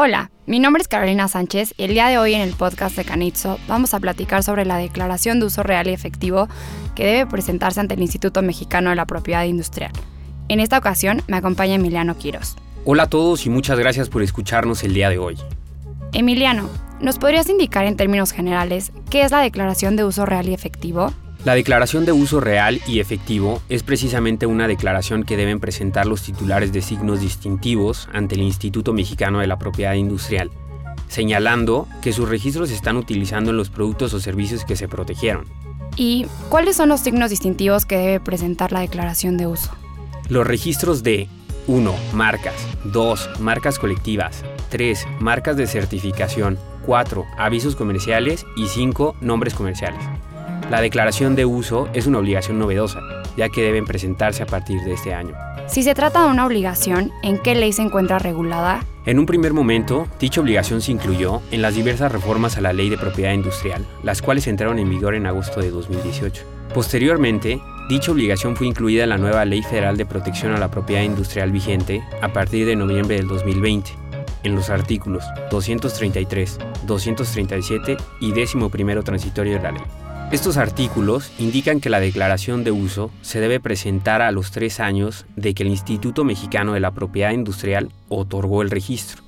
Hola, mi nombre es Carolina Sánchez y el día de hoy en el podcast de Canitzo vamos a platicar sobre la declaración de uso real y efectivo que debe presentarse ante el Instituto Mexicano de la Propiedad Industrial. En esta ocasión me acompaña Emiliano Quiros. Hola a todos y muchas gracias por escucharnos el día de hoy. Emiliano, ¿nos podrías indicar en términos generales qué es la declaración de uso real y efectivo? La declaración de uso real y efectivo es precisamente una declaración que deben presentar los titulares de signos distintivos ante el Instituto Mexicano de la Propiedad Industrial, señalando que sus registros se están utilizando en los productos o servicios que se protegieron. ¿Y cuáles son los signos distintivos que debe presentar la declaración de uso? Los registros de 1. Marcas. 2. Marcas colectivas. 3. Marcas de certificación. 4. Avisos comerciales. Y 5. Nombres comerciales. La declaración de uso es una obligación novedosa, ya que deben presentarse a partir de este año. Si se trata de una obligación, ¿en qué ley se encuentra regulada? En un primer momento, dicha obligación se incluyó en las diversas reformas a la Ley de Propiedad Industrial, las cuales entraron en vigor en agosto de 2018. Posteriormente, dicha obligación fue incluida en la nueva Ley Federal de Protección a la Propiedad Industrial vigente a partir de noviembre del 2020, en los artículos 233, 237 y 11 transitorio de la ley. Estos artículos indican que la declaración de uso se debe presentar a los tres años de que el Instituto Mexicano de la Propiedad Industrial otorgó el registro.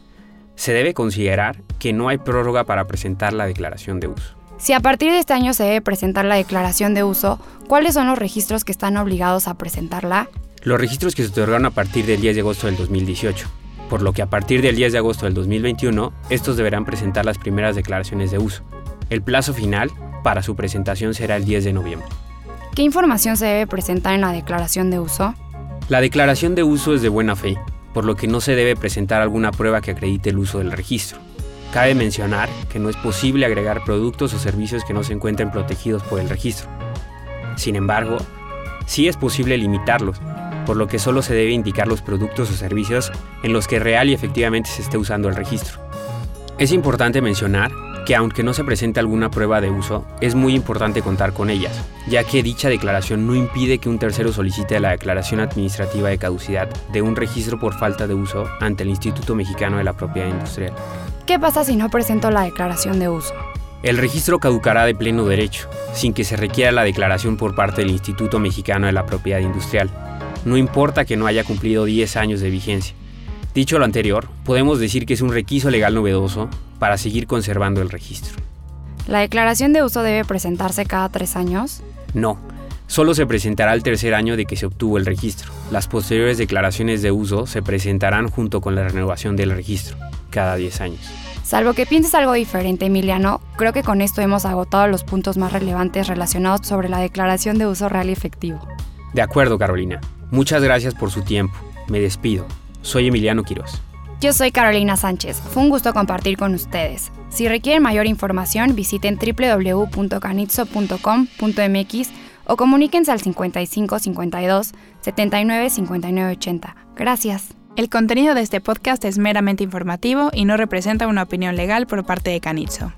Se debe considerar que no hay prórroga para presentar la declaración de uso. Si a partir de este año se debe presentar la declaración de uso, ¿cuáles son los registros que están obligados a presentarla? Los registros que se otorgaron a partir del 10 de agosto del 2018, por lo que a partir del 10 de agosto del 2021, estos deberán presentar las primeras declaraciones de uso. El plazo final para su presentación será el 10 de noviembre. ¿Qué información se debe presentar en la declaración de uso? La declaración de uso es de buena fe, por lo que no se debe presentar alguna prueba que acredite el uso del registro. Cabe mencionar que no es posible agregar productos o servicios que no se encuentren protegidos por el registro. Sin embargo, sí es posible limitarlos, por lo que solo se debe indicar los productos o servicios en los que real y efectivamente se esté usando el registro. Es importante mencionar que aunque no se presente alguna prueba de uso, es muy importante contar con ellas, ya que dicha declaración no impide que un tercero solicite la declaración administrativa de caducidad de un registro por falta de uso ante el Instituto Mexicano de la Propiedad Industrial. ¿Qué pasa si no presento la declaración de uso? El registro caducará de pleno derecho, sin que se requiera la declaración por parte del Instituto Mexicano de la Propiedad Industrial. No importa que no haya cumplido 10 años de vigencia. Dicho lo anterior, podemos decir que es un requisito legal novedoso para seguir conservando el registro. ¿La declaración de uso debe presentarse cada tres años? No, solo se presentará el tercer año de que se obtuvo el registro. Las posteriores declaraciones de uso se presentarán junto con la renovación del registro, cada 10 años. Salvo que pienses algo diferente, Emiliano, creo que con esto hemos agotado los puntos más relevantes relacionados sobre la declaración de uso real y efectivo. De acuerdo, Carolina. Muchas gracias por su tiempo. Me despido. Soy Emiliano Quiroz. Yo soy Carolina Sánchez. Fue un gusto compartir con ustedes. Si requieren mayor información, visiten www.canitzo.com.mx o comuníquense al 55 52 79 59 80. Gracias. El contenido de este podcast es meramente informativo y no representa una opinión legal por parte de Canitzo.